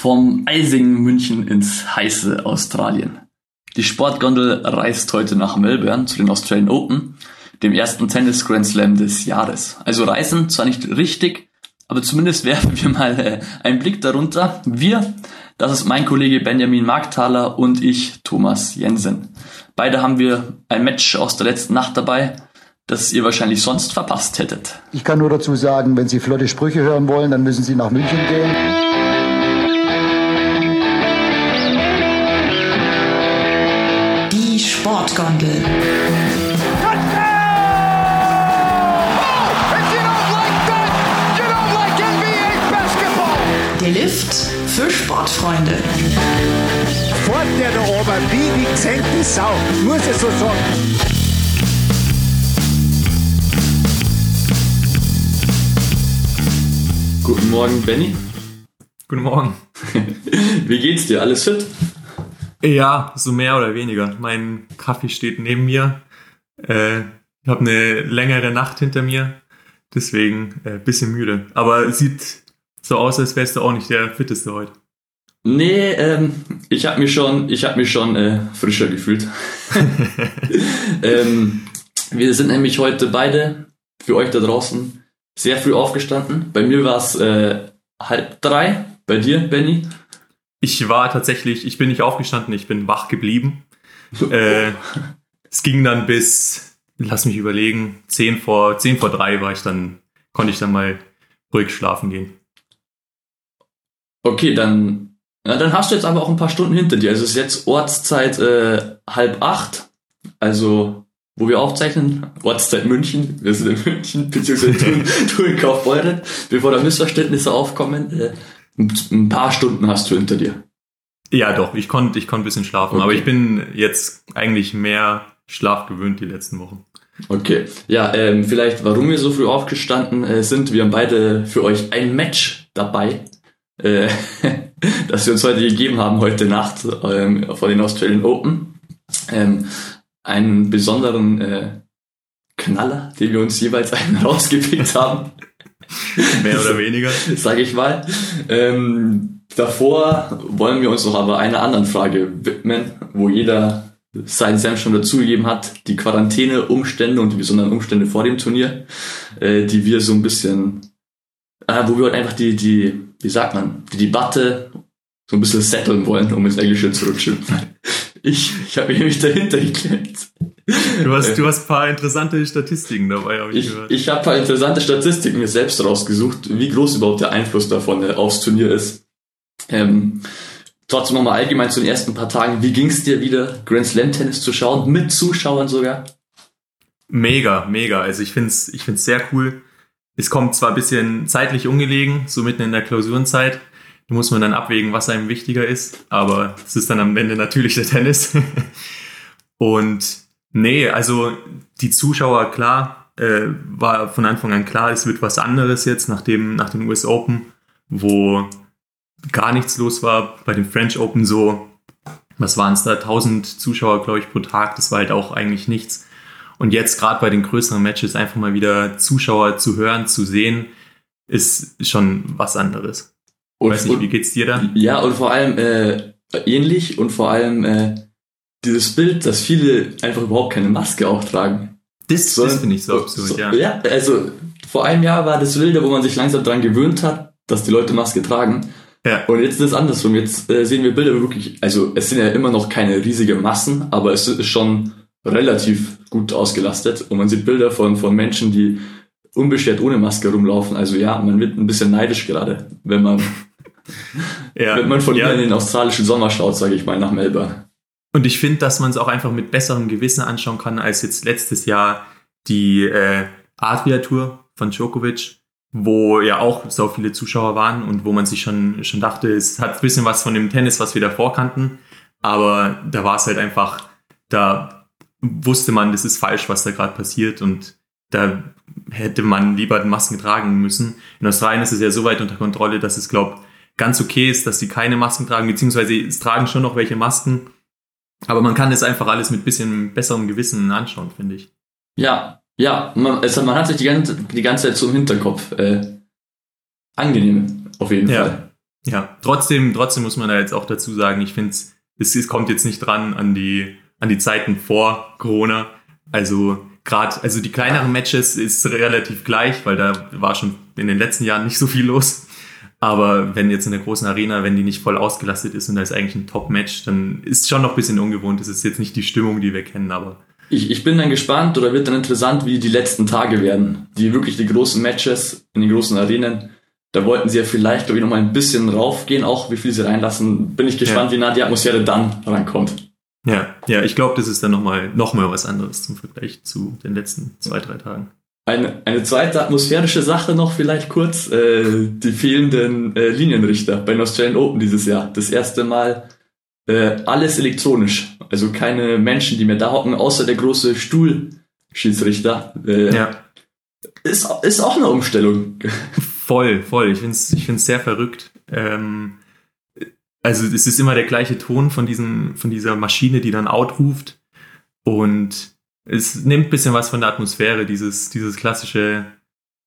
Vom eisigen München ins heiße Australien. Die Sportgondel reist heute nach Melbourne zu den Australian Open, dem ersten Tennis Grand Slam des Jahres. Also reisen zwar nicht richtig, aber zumindest werfen wir mal äh, einen Blick darunter. Wir, das ist mein Kollege Benjamin Markthaler und ich, Thomas Jensen. Beide haben wir ein Match aus der letzten Nacht dabei, das ihr wahrscheinlich sonst verpasst hättet. Ich kann nur dazu sagen, wenn Sie flotte Sprüche hören wollen, dann müssen Sie nach München gehen. Die Sportgondel. Der Lift für Sportfreunde. Fort der da oben wie die gesenkte Sau, muss ich so sagen. Guten Morgen, Benny. Guten Morgen. Wie geht's dir? Alles fit? Ja, so mehr oder weniger. Mein Kaffee steht neben mir. Äh, ich habe eine längere Nacht hinter mir, deswegen äh, bisschen müde. Aber es sieht so aus, als wärst du auch nicht der fitteste heute. Nee, ähm, ich habe mich schon, ich habe mich schon äh, frischer gefühlt. ähm, wir sind nämlich heute beide für euch da draußen sehr früh aufgestanden. Bei mir war es äh, halb drei. Bei dir, Benny? Ich war tatsächlich, ich bin nicht aufgestanden, ich bin wach geblieben. äh, es ging dann bis, lass mich überlegen, zehn vor, zehn vor drei war ich dann, konnte ich dann mal ruhig schlafen gehen. Okay, dann, na, dann hast du jetzt aber auch ein paar Stunden hinter dir. Also es ist jetzt Ortszeit äh, halb acht. Also, wo wir aufzeichnen, Ortszeit München. Wir sind in München, beziehungsweise du, du in Kaufbeuren. Bevor da Missverständnisse aufkommen, äh, ein paar Stunden hast du hinter dir. Ja, doch, ich konnte ich konnte ein bisschen schlafen, Okay. aber ich bin jetzt eigentlich mehr Schlaf gewöhnt die letzten Wochen. Okay, ja, ähm, vielleicht warum wir so früh aufgestanden äh, sind. Wir haben beide für euch ein Match dabei, äh, das wir uns heute gegeben haben, heute Nacht ähm, vor den Australian Open. Ähm, einen besonderen äh, Knaller, den wir uns jeweils einen rausgepickt haben, Mehr oder weniger. sage ich mal. Ähm, davor wollen wir uns noch aber einer anderen Frage widmen, wo jeder seinen Senf schon dazugegeben hat, die Quarantäne-Umstände und die besonderen Umstände vor dem Turnier, äh, die wir so ein bisschen, äh, wo wir heute einfach die, die, wie sagt man, die Debatte so ein bisschen setteln wollen, um ins Englische zu rutschen. Ich, ich habe mich dahinter geklemmt. Du hast, du hast ein paar interessante Statistiken dabei, habe ich, Ich, gehört. ich habe ein paar interessante Statistiken mir selbst rausgesucht, wie groß überhaupt der Einfluss davon äh, aufs Turnier ist. Ähm, trotzdem nochmal allgemein zu den ersten paar Tagen. Wie ging's dir wieder, Grand Slam Tennis zu schauen, mit Zuschauern sogar? Mega, mega. Also ich finde es ich find's sehr cool. Es kommt zwar ein bisschen zeitlich ungelegen, so mitten in der Klausurenzeit. Da muss man dann abwägen, was einem wichtiger ist. Aber es ist dann am Ende natürlich der Tennis. Und nee, also die Zuschauer, klar, äh, war von Anfang an klar, es wird was anderes jetzt nach dem, nach dem US Open, wo gar nichts los war. Bei den French Open so, was waren es da, 1000 Zuschauer, glaube ich, pro Tag. Das war halt auch eigentlich nichts. Und jetzt gerade bei den größeren Matches einfach mal wieder Zuschauer zu hören, zu sehen, ist schon was anderes. Und, Weiß nicht, und, wie geht's dir da? ja, und vor allem äh, ähnlich und vor allem äh, dieses Bild, dass viele einfach überhaupt keine Maske auch tragen. Das, So- das finde ich so absurd, ja. Ja, also vor einem Jahr war das Wilde, wo man sich langsam dran gewöhnt hat, dass die Leute Maske tragen. ja. Und jetzt ist es andersrum. Jetzt äh, sehen wir Bilder wirklich, also es sind ja immer noch keine riesige Massen, aber es ist schon relativ gut ausgelastet. Und man sieht Bilder von, von Menschen, die unbeschwert ohne Maske rumlaufen. Also ja, man wird ein bisschen neidisch gerade, wenn man, ja. wenn man von ja. hier in den australischen Sommer schaut, sage ich mal, nach Melbourne. Und ich finde, dass man es auch einfach mit besserem Gewissen anschauen kann, als jetzt letztes Jahr die äh, Adria-Tour von Djokovic, wo ja auch so viele Zuschauer waren und wo man sich schon, schon dachte, es hat ein bisschen was von dem Tennis, was wir davor kannten. Aber da war es halt einfach, da wusste man, das ist falsch, was da gerade passiert und da hätte man lieber Masken tragen müssen. In Australien ist es ja so weit unter Kontrolle, dass es, glaube ganz okay ist, dass sie keine Masken tragen, beziehungsweise es tragen schon noch welche Masken. Aber man kann das einfach alles mit bisschen besserem Gewissen anschauen, finde ich. Ja, ja, man, also man hat sich die ganze, die ganze Zeit so im Hinterkopf. Äh, angenehm, auf jeden Ja. Fall. Ja, trotzdem, trotzdem muss man da jetzt auch dazu sagen, ich finde es, es kommt jetzt nicht dran an die, an die Zeiten vor Corona. Also gerade, also die kleineren Matches ist relativ gleich, weil da war schon in den letzten Jahren nicht so viel los. Aber wenn jetzt in der großen Arena, wenn die nicht voll ausgelastet ist und da ist eigentlich ein Top-Match, dann ist schon noch ein bisschen ungewohnt. Das ist jetzt nicht die Stimmung, die wir kennen, aber. Ich, ich bin dann gespannt oder wird dann interessant, wie die letzten Tage werden. Die wirklich die großen Matches in den großen Arenen. Da wollten sie ja vielleicht, glaube ich, noch mal ein bisschen raufgehen, auch wie viel sie reinlassen. Bin ich gespannt, ja. wie nah die Atmosphäre dann rankommt. Ja, ja, ich glaube, das ist dann nochmal noch mal was anderes zum Vergleich zu den letzten zwei, drei Tagen. Eine, eine zweite atmosphärische Sache noch vielleicht kurz, äh, die fehlenden äh, Linienrichter bei den Australian Open dieses Jahr. Das erste Mal äh, alles elektronisch, also keine Menschen, die mehr da hocken, außer der große Stuhlschiedsrichter. Äh, ja. Ist, ist auch eine Umstellung. Voll, voll. Ich finde es ich find's sehr verrückt. Ähm, also es ist immer der gleiche Ton von, diesem, von dieser Maschine, die dann out ruft. Und es nimmt ein bisschen was von der Atmosphäre, dieses, dieses klassische,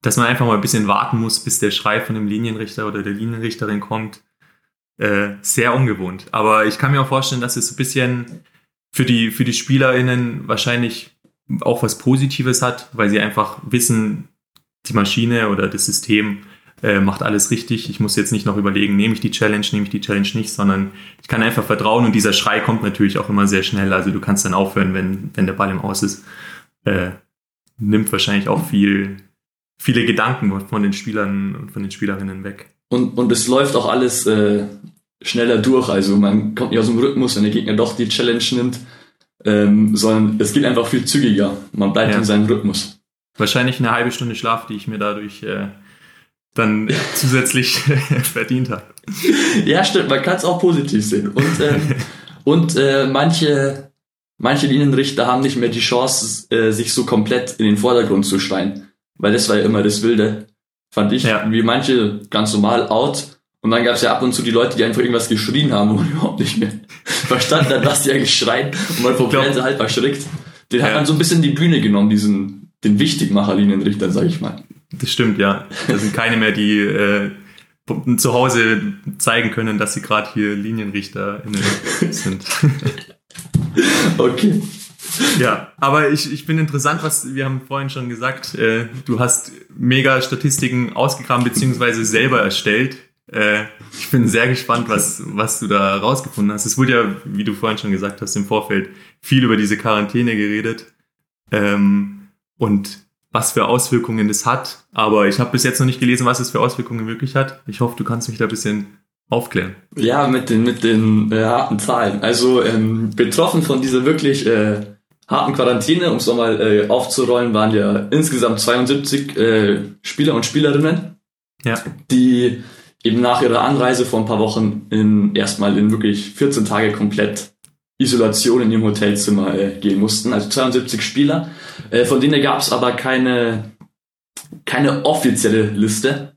dass man einfach mal ein bisschen warten muss, bis der Schrei von dem Linienrichter oder der Linienrichterin kommt. Äh, sehr ungewohnt. Aber ich kann mir auch vorstellen, dass es ein bisschen für die, für die SpielerInnen wahrscheinlich auch was Positives hat, weil sie einfach wissen, die Maschine oder das System äh, macht alles richtig. Ich muss jetzt nicht noch überlegen, nehme ich die Challenge, nehme ich die Challenge nicht, sondern ich kann einfach vertrauen und dieser Schrei kommt natürlich auch immer sehr schnell. Also du kannst dann aufhören, wenn, wenn der Ball im Aus ist. Äh, nimmt wahrscheinlich auch viel, viele Gedanken von den Spielern und von den Spielerinnen weg. Und, und es läuft auch alles äh, schneller durch. Also man kommt nicht aus dem Rhythmus, wenn der Gegner doch die Challenge nimmt, ähm, sondern es geht einfach viel zügiger. Man bleibt ja. in seinem Rhythmus. Wahrscheinlich eine halbe Stunde Schlaf, die ich mir dadurch äh, dann zusätzlich verdient hat. Ja, stimmt, man kann es auch positiv sehen. Und, ähm, und äh, manche, manche Linienrichter haben nicht mehr die Chance, äh, sich so komplett in den Vordergrund zu schreien. Weil das war ja immer das Wilde, fand ich. Ja. Wie manche ganz normal out. Und dann gab es ja ab und zu die Leute, die einfach irgendwas geschrien haben und überhaupt nicht mehr verstanden haben, was die eigentlich schreien. Und man vom Fernseher halb erschrickt. Den ja. hat man so ein bisschen die Bühne genommen, diesen, den Wichtigmacher-Linienrichter, sag ich mal. Das stimmt, ja. Da sind keine mehr, die äh, zu Hause zeigen können, dass sie gerade hier Linienrichter sind. okay. Ja, aber ich, ich bin interessant, was wir haben vorhin schon gesagt. Äh, du hast mega Statistiken ausgegraben beziehungsweise selber erstellt. Äh, ich bin sehr gespannt, was, was du da rausgefunden hast. Es wurde ja, wie du vorhin schon gesagt hast, im Vorfeld viel über diese Quarantäne geredet. Ähm, und was für Auswirkungen das hat. Aber ich habe bis jetzt noch nicht gelesen, was es für Auswirkungen wirklich hat. Ich hoffe, du kannst mich da ein bisschen aufklären. Ja, mit den, mit den äh, harten Zahlen. Also ähm, betroffen von dieser wirklich äh, harten Quarantäne, um es nochmal äh, aufzurollen, waren ja insgesamt 72 äh, Spieler und Spielerinnen, ja. die eben nach ihrer Anreise vor ein paar Wochen in erstmal in wirklich 14 Tage komplett Isolation in ihrem Hotelzimmer äh, gehen mussten. Also 72 Spieler. Äh, von denen gab es aber keine, keine offizielle Liste,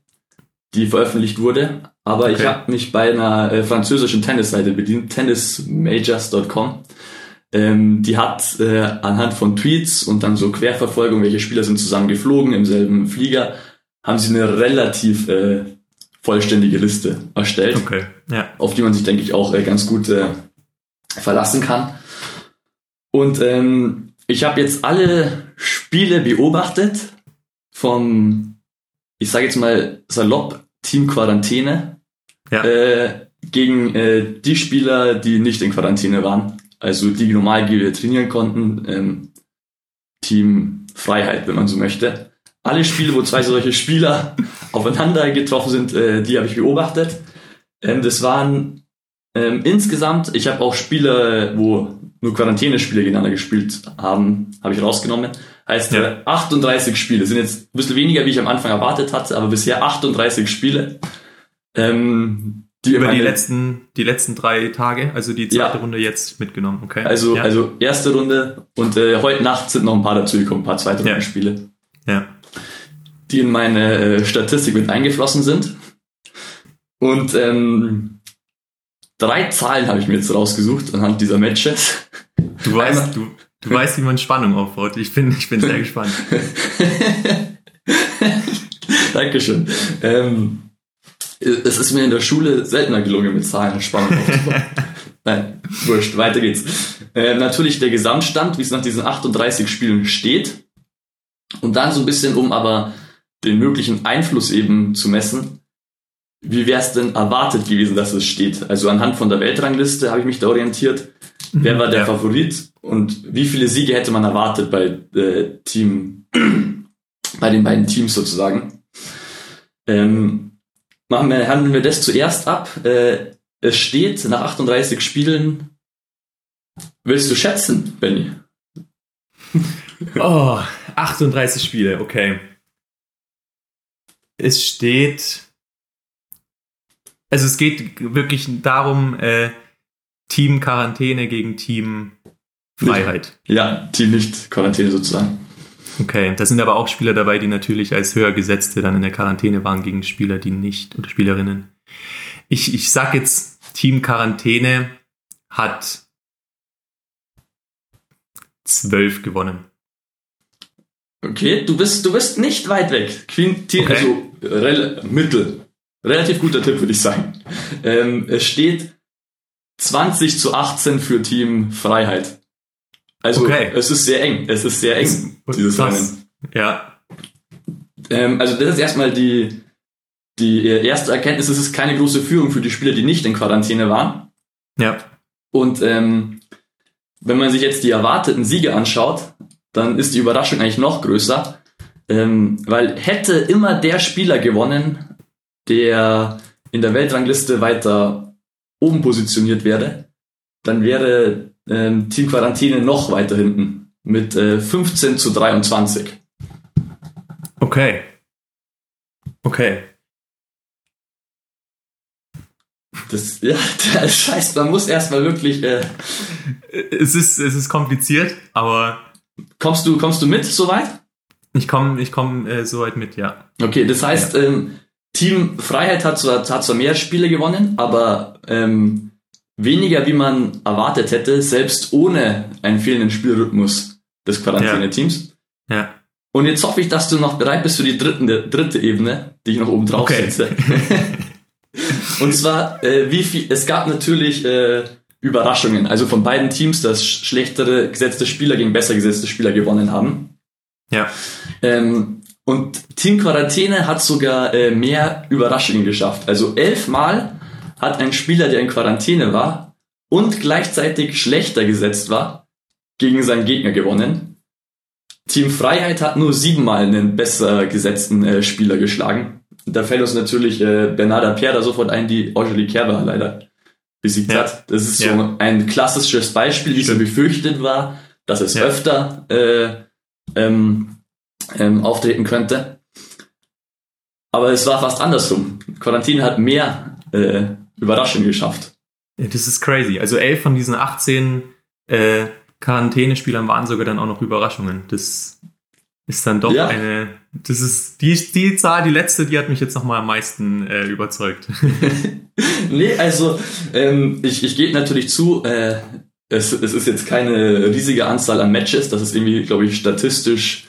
die veröffentlicht wurde. Aber okay. ich habe mich bei einer äh, französischen Tennisseite bedient, tennismajors.com. Ähm, die hat äh, anhand von Tweets und dann so Querverfolgung, welche Spieler sind zusammen geflogen im selben Flieger, haben sie eine relativ äh, vollständige Liste erstellt, okay. ja. auf die man sich, denke ich, auch äh, ganz gut äh, verlassen kann. Und ähm, ich habe jetzt alle Spiele beobachtet vom, ich sage jetzt mal salopp, Team Quarantäne ja. äh, gegen äh, die Spieler, die nicht in Quarantäne waren. Also die normal trainieren konnten. Ähm, Team Freiheit, wenn man so möchte. Alle Spiele, wo zwei solche Spieler aufeinander getroffen sind, äh, die habe ich beobachtet. Ähm, das waren ähm, insgesamt, ich habe auch Spiele, wo nur Quarantänespiele gegeneinander gespielt haben, habe ich rausgenommen. Heißt ja. äh, 38 Spiele. Sind jetzt ein bisschen weniger, wie ich am Anfang erwartet hatte, aber bisher 38 Spiele. Ähm, die Über die letzten, die letzten drei Tage, also die zweite ja. Runde jetzt mitgenommen, okay. Also, ja. also erste Runde und äh, heute Nacht sind noch ein paar dazugekommen, ein paar zweite Rundenspiele. Ja. Die in meine äh, Statistik mit eingeflossen sind. Und ähm, Drei Zahlen habe ich mir jetzt rausgesucht anhand dieser Matches. Du weißt, du, du weißt, wie man Spannung aufbaut. Ich bin, ich bin sehr gespannt. Dankeschön. Ähm, Es ist mir in der Schule seltener gelungen, mit Zahlen Spannung aufzubauen. Nein, wurscht, weiter geht's. Äh, natürlich der Gesamtstand, wie es nach diesen 38 Spielen steht. Und dann so ein bisschen, um aber den möglichen Einfluss eben zu messen, wie wäre es denn erwartet gewesen, dass es steht? Also anhand von der Weltrangliste habe ich mich da orientiert. Wer war der Ja. Favorit und wie viele Siege hätte man erwartet bei äh, Team, bei den beiden Teams sozusagen? Ähm, machen wir, handeln wir das zuerst ab. Äh, es steht nach 38 Spielen. Willst du schätzen, Benny? Oh, 38 Spiele, okay. Es steht. Also es geht wirklich darum, äh, Team Quarantäne gegen Team Freiheit. Ja, Team nicht Quarantäne sozusagen. Okay, da sind aber auch Spieler dabei, die natürlich als höher gesetzte dann in der Quarantäne waren gegen Spieler, die nicht oder Spielerinnen. Ich, ich sag jetzt, Team Quarantäne hat zwölf gewonnen. Okay, du bist, du bist nicht weit weg. Queen, Team, Okay. also rel Mittel. Relativ guter Tipp, würde ich sagen. Ähm, es steht 20 zu 18 für Team Freiheit. Also Okay. es ist sehr eng. Es ist sehr eng, dieses Krass. Rennen. Ja, Ähm, also das ist erstmal die, die erste Erkenntnis, es ist keine große Führung für die Spieler, die nicht in Quarantäne waren. ja, Und ähm, wenn man sich jetzt die erwarteten Siege anschaut, dann ist die Überraschung eigentlich noch größer. Ähm, weil hätte immer der Spieler gewonnen, der in der Weltrangliste weiter oben positioniert wäre, dann wäre ähm, Team Quarantäne noch weiter hinten mit äh, 15 zu 23. okay. Okay. Das, ja, das heißt, man muss erstmal wirklich. Äh, Es ist, es ist kompliziert, aber kommst du, kommst du mit soweit? ich komme ich komm, äh, soweit mit, ja. Okay, das heißt, ähm, Team Freiheit hat zwar, hat zwar mehr Spiele gewonnen, aber ähm, weniger, wie man erwartet hätte, selbst ohne einen fehlenden Spielrhythmus des Quarantäne-Teams. Ja. Und jetzt hoffe ich, dass du noch bereit bist für die dritten, dritte Ebene, die ich noch oben drauf Okay. setze. Und zwar, äh, wie viel, es gab natürlich äh, Überraschungen, also von beiden Teams, dass sch- schlechtere gesetzte Spieler gegen besser gesetzte Spieler gewonnen haben. Ja. Ähm, und Team Quarantäne hat sogar äh, mehr Überraschungen geschafft. Also elfmal hat ein Spieler, der in Quarantäne war und gleichzeitig schlechter gesetzt war, gegen seinen Gegner gewonnen. Team Freiheit hat nur siebenmal einen besser gesetzten äh, Spieler geschlagen. Da fällt uns natürlich äh, Bernarda Pierre da sofort ein, die Angelique Kerber leider besiegt Ja. hat. Das ist so Ja. ein klassisches Beispiel, wie es so befürchtet war, dass es Ja. öfter äh, ähm, ähm, auftreten könnte. Aber es war fast andersrum. Quarantäne hat mehr äh, Überraschungen geschafft. Ja, Das ist crazy. Also elf von diesen 18 äh, Quarantänespielern waren sogar dann auch noch Überraschungen. Das ist dann doch Ja. eine. Das ist die, die Zahl, die letzte, die hat mich jetzt nochmal am meisten äh, überzeugt. Nee, also ähm, ich, ich gebe natürlich zu, äh, es, es ist jetzt keine riesige Anzahl an Matches, das ist irgendwie, glaube ich, statistisch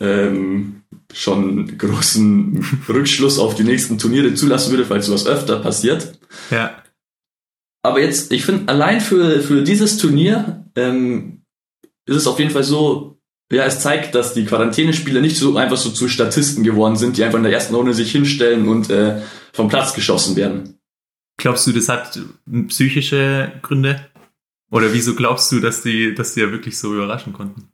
ähm, schon großen Rückschluss auf die nächsten Turniere zulassen würde, falls sowas öfter passiert. ja. Aber jetzt, ich finde, allein für, für dieses Turnier ähm, ist es auf jeden Fall so, ja, es zeigt, dass die Quarantänespieler nicht so einfach so zu Statisten geworden sind, die einfach in der ersten Runde sich hinstellen und äh, vom Platz geschossen werden. Glaubst du, das hat psychische Gründe? Oder wieso glaubst du, dass die, dass die ja wirklich so überraschen konnten?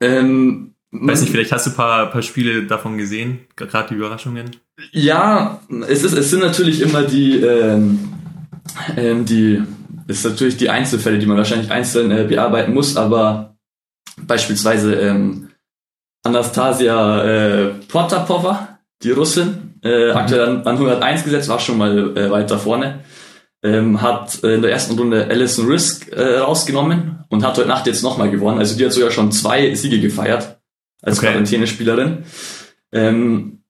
Ähm, Weiß nicht, vielleicht hast du ein paar, paar Spiele davon gesehen, gerade die Überraschungen. Ja, es ist, es sind natürlich immer die, ähm, ähm, die, es ist natürlich die Einzelfälle, die man wahrscheinlich einzeln äh, bearbeiten muss, aber beispielsweise ähm, Anastasia äh, Potapova, die Russin, äh, aktuell an, an 101 gesetzt, war schon mal äh, weiter vorne, ähm, hat äh, in der ersten Runde Alison Risk äh, rausgenommen und hat heute Nacht jetzt nochmal gewonnen. Also die hat sogar schon zwei Siege gefeiert als Okay. Quarantänespielerin. Ähm,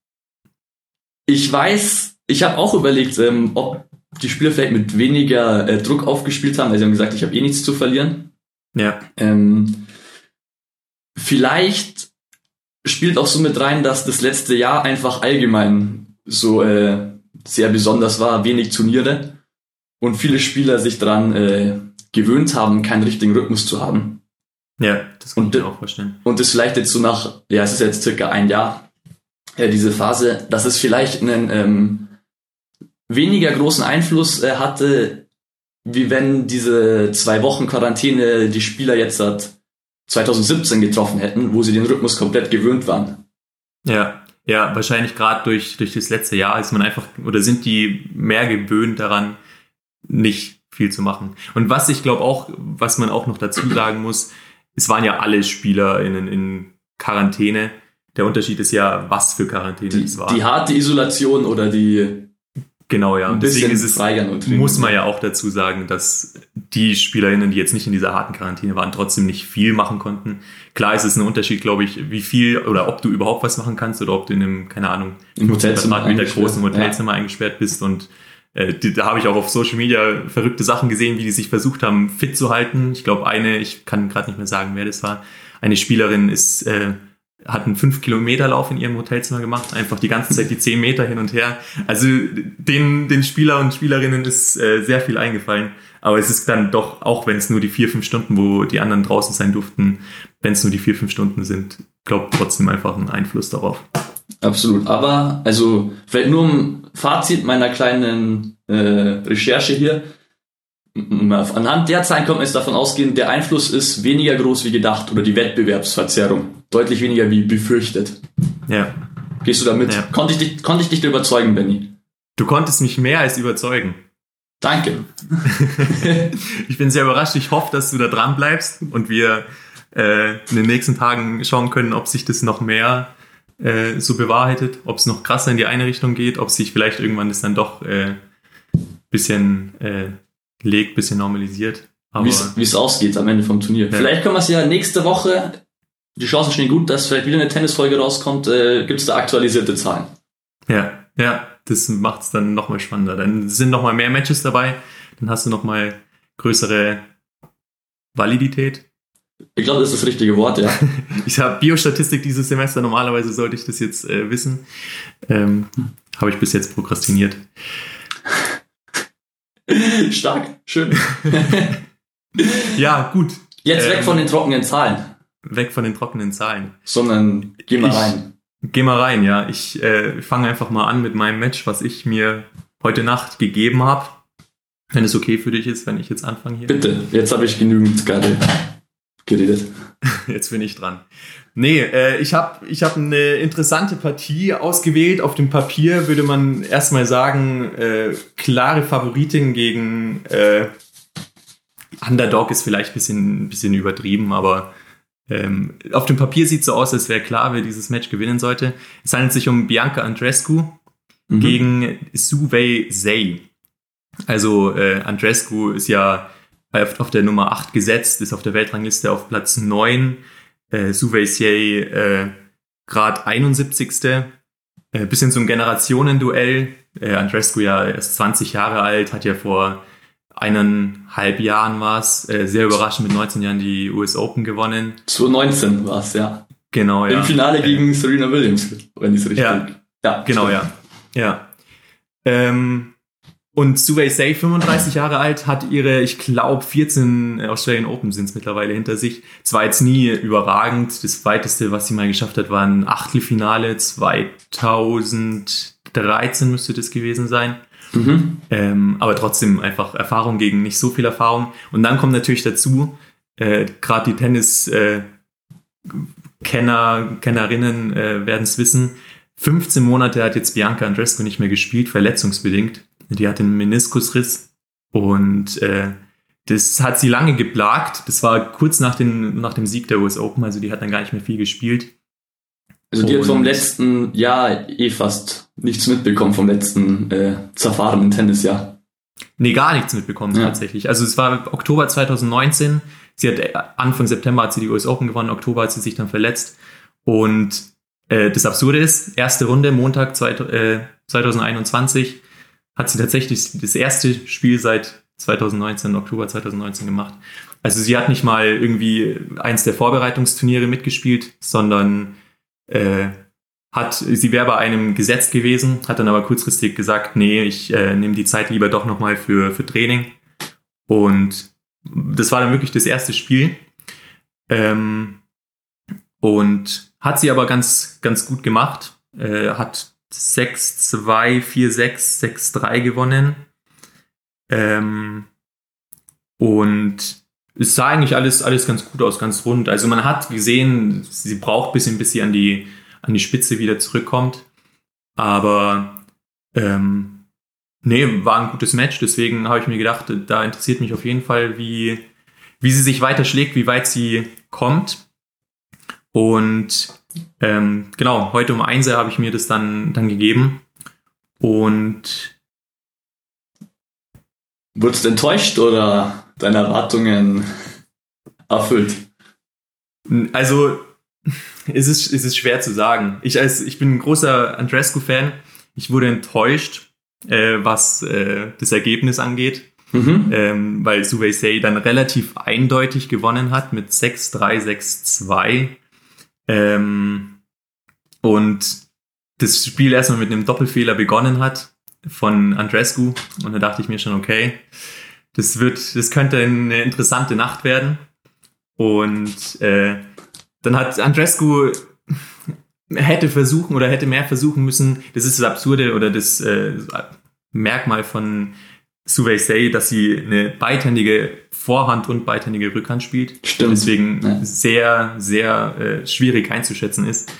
ich weiß, ich habe auch überlegt, ähm, ob die Spieler vielleicht mit weniger äh, Druck aufgespielt haben, weil sie haben gesagt, ich habe eh nichts zu verlieren. Ja. Ähm, vielleicht spielt auch so mit rein, dass das letzte Jahr einfach allgemein so äh, sehr besonders war, wenig Turniere und viele Spieler sich daran äh, gewöhnt haben, keinen richtigen Rhythmus zu haben. Ja, das kann Und ich mir auch vorstellen. Und das vielleicht jetzt so nach, ja, es ist jetzt circa ein Jahr, äh, diese Phase, dass es vielleicht einen ähm, weniger großen Einfluss äh, hatte, wie wenn diese zwei Wochen Quarantäne die Spieler jetzt seit 2017 getroffen hätten, wo sie den Rhythmus komplett gewöhnt waren. Ja, ja, wahrscheinlich gerade durch, durch das letzte Jahr ist man einfach, oder sind die mehr gewöhnt daran, nicht viel zu machen. Und was ich glaube auch, was man auch noch dazu sagen muss, es waren ja alle Spieler in, in Quarantäne. Der Unterschied ist ja, was für Quarantäne Die, es war. die harte Isolation oder die genau, ja. Und deswegen ist es, muss man ja auch dazu sagen, dass die SpielerInnen, die jetzt nicht in dieser harten Quarantäne waren, trotzdem nicht viel machen konnten. Klar ist es ein Unterschied, glaube ich, wie viel oder ob du überhaupt was machen kannst oder ob du in einem, keine Ahnung, Im Hotelzimmer Quadratmeter eingesperrt, großen Hotelzimmer eingesperrt bist und die, da habe ich auch auf Social Media verrückte Sachen gesehen, wie die sich versucht haben, fit zu halten. Ich glaube, eine, ich kann gerade nicht mehr sagen, wer das war, eine Spielerin ist, äh, hat einen 5-Kilometer-Lauf in ihrem Hotelzimmer gemacht, einfach die ganze Zeit die 10 Meter hin und her. Also den, den Spieler und Spielerinnen ist äh, sehr viel eingefallen. Aber es ist dann doch, auch wenn es nur die vier, fünf Stunden, wo die anderen draußen sein durften, wenn es nur die vier, fünf Stunden sind, glaubt trotzdem einfach einen Einfluss darauf. Absolut. Aber, also, vielleicht nur ein Fazit meiner kleinen äh, Recherche hier. Anhand der Zahlen kommt man jetzt davon ausgehen, der Einfluss ist weniger groß wie gedacht oder die Wettbewerbsverzerrung. Deutlich weniger wie befürchtet. Ja. Gehst du damit? Ja. Konnte, ich dich, konnte ich dich da überzeugen, Benny? Du konntest mich mehr als überzeugen. Danke. ich bin sehr überrascht. Ich hoffe, dass du da dran bleibst und wir äh, in den nächsten Tagen schauen können, ob sich das noch mehr äh, so bewahrheitet, ob es noch krasser in die eine Richtung geht, ob sich vielleicht irgendwann das dann doch äh, bisschen äh, legt, bisschen normalisiert. Aber Wie es- Wie es ausgeht am Ende vom Turnier. Ja. Vielleicht können wir es ja nächste Woche, die Chancen stehen gut, dass vielleicht wieder eine Tennisfolge rauskommt, äh, gibt es da aktualisierte Zahlen. ja, ja, das macht es dann nochmal spannender. Dann sind nochmal mehr Matches dabei, dann hast du nochmal größere Validität. Ich glaube, das ist das richtige Wort, ja. Ich habe Biostatistik dieses Semester, normalerweise sollte ich das jetzt äh, wissen. Ähm, habe ich bis jetzt prokrastiniert. Stark, schön. Ja, gut. Jetzt weg Ähm, von den trockenen Zahlen, Weg von den trockenen Zahlen. sondern geh mal Ich- rein. Geh mal rein, ja. Ich äh, fange einfach mal an mit meinem Match, was ich mir heute Nacht gegeben habe. Wenn es okay für dich ist, wenn ich jetzt anfange hier. Bitte, jetzt habe ich genügend gerade geredet. Jetzt bin ich dran. Nee, äh, ich habe ich hab eine interessante Partie ausgewählt. Auf dem Papier würde man erstmal sagen, äh, klare Favoritin gegen äh, Underdog ist vielleicht ein bisschen, bisschen übertrieben, aber ähm, auf dem Papier sieht so aus, als wäre klar, wer dieses Match gewinnen sollte. Es handelt sich um Bianca Andrescu Mhm. gegen Suwei Zhai. Also äh, Andrescu ist ja auf, der Nummer 8 gesetzt, ist auf der Weltrangliste auf Platz 9. Äh, Suwei Zhai äh, Grad 71. Äh, bisschen ein Generationenduell. Äh, Andrescu ja erst 20 Jahre alt, hat ja vor eineinhalb Jahren war es, äh, sehr überraschend mit 19 Jahren die US Open gewonnen. 2019 war es, ja. Genau, ja. Im Finale Äh, gegen Serena Williams, wenn ich es richtig Ja. ja Genau, stimmt. ja. Ja. Ähm, und Suwei Say, 35 Jahre alt, hat ihre, ich glaube, 14 Australian Open sind es mittlerweile hinter sich. Zwar jetzt nie überragend. Das weiteste, was sie mal geschafft hat, war ein Achtelfinale. 2013 müsste das gewesen sein. Mhm. Ähm, aber trotzdem einfach Erfahrung gegen nicht so viel Erfahrung. Und dann kommt natürlich dazu, äh, gerade die Tennis äh, Kenner, Kennerinnen äh, werden es wissen. 15 Monate hat jetzt Bianca Andrescu nicht mehr gespielt, verletzungsbedingt. Die hat einen Meniskusriss und äh, das hat sie lange geplagt. Das war kurz nach, den, nach dem Sieg der US Open, also die hat dann gar nicht mehr viel gespielt. Also die hat vom letzten Jahr eh fast nichts mitbekommen, vom letzten äh, zerfahrenen Tennisjahr. Nee, gar nichts mitbekommen Ja. tatsächlich. Also es war Oktober 2019. Sie hat äh, Anfang September hat sie die US Open gewonnen, Oktober hat sie sich dann verletzt. Und äh, das Absurde ist, erste Runde, Montag zwei, äh, 2021, hat sie tatsächlich das erste Spiel seit 2019, Oktober 2019 gemacht. Also sie hat nicht mal irgendwie eins der Vorbereitungsturniere mitgespielt, sondern äh, hat, sie wäre bei einem gesetzt gewesen, hat dann aber kurzfristig gesagt, nee, ich äh, nehme die Zeit lieber doch nochmal für, für Training. Und das war dann wirklich das erste Spiel. Ähm, und hat sie aber ganz, ganz gut gemacht. Äh, hat 6-2, 4-6, 6-3 gewonnen. Ähm, und es sah eigentlich alles, alles ganz gut aus, ganz rund. Also man hat gesehen, sie braucht ein bisschen, bis sie an die, an die Spitze wieder zurückkommt. Aber ähm, nee, war ein gutes Match. Deswegen habe ich mir gedacht, da interessiert mich auf jeden Fall, wie, wie sie sich weiter schlägt, wie weit sie kommt. Und ähm, genau, heute um 1 habe ich mir das dann, dann gegeben. Und Wurdest du enttäuscht oder deine Erwartungen erfüllt? Also, es ist, es ist schwer zu sagen. Ich, als, ich bin ein großer Andrescu-Fan. Ich wurde enttäuscht, äh, was äh, das Ergebnis angeht, Mhm. ähm, weil Suwei Sei dann relativ eindeutig gewonnen hat mit 6-3, 6-2. Ähm, und das Spiel erstmal mit einem Doppelfehler begonnen hat von Andrescu. Und da dachte ich mir schon, okay, das wird, das könnte eine interessante Nacht werden. Und äh, dann hat Andrescu hätte versuchen oder hätte mehr versuchen müssen. Das ist das Absurde oder das äh, Merkmal von Suwei Sei, dass sie eine beidhändige Vorhand und beidhändige Rückhand spielt. Stimmt. Deswegen Ja. sehr, sehr äh, schwierig einzuschätzen ist.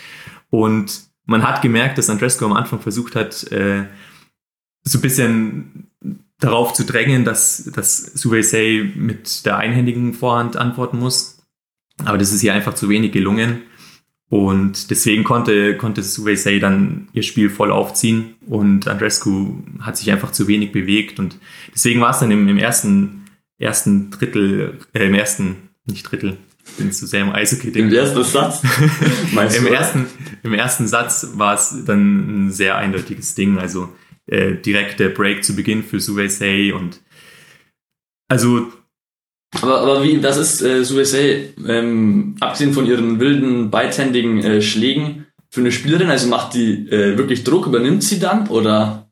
Und man hat gemerkt, dass Andrescu am Anfang versucht hat, äh, so ein bisschen darauf zu drängen, dass, dass Suwei Sei mit der einhändigen Vorhand antworten muss. Aber das ist ihr einfach zu wenig gelungen. Und deswegen konnte, konnte Suwei Sei dann ihr Spiel voll aufziehen und Andrescu hat sich einfach zu wenig bewegt. Und deswegen war es dann im, im ersten, ersten Drittel, äh, im ersten, nicht Drittel, ich bin zu sehr im Eishockey. Im ersten Satz. Meinst Im du? ersten, Im ersten Satz war es dann ein sehr eindeutiges Ding. Also äh, direkt der Break zu Beginn für Suwei Sei und also Aber, aber wie, das ist äh, USA, ähm, abgesehen von ihren wilden, beidhändigen äh, Schlägen, für eine Spielerin, also macht die äh, wirklich Druck, übernimmt sie dann oder?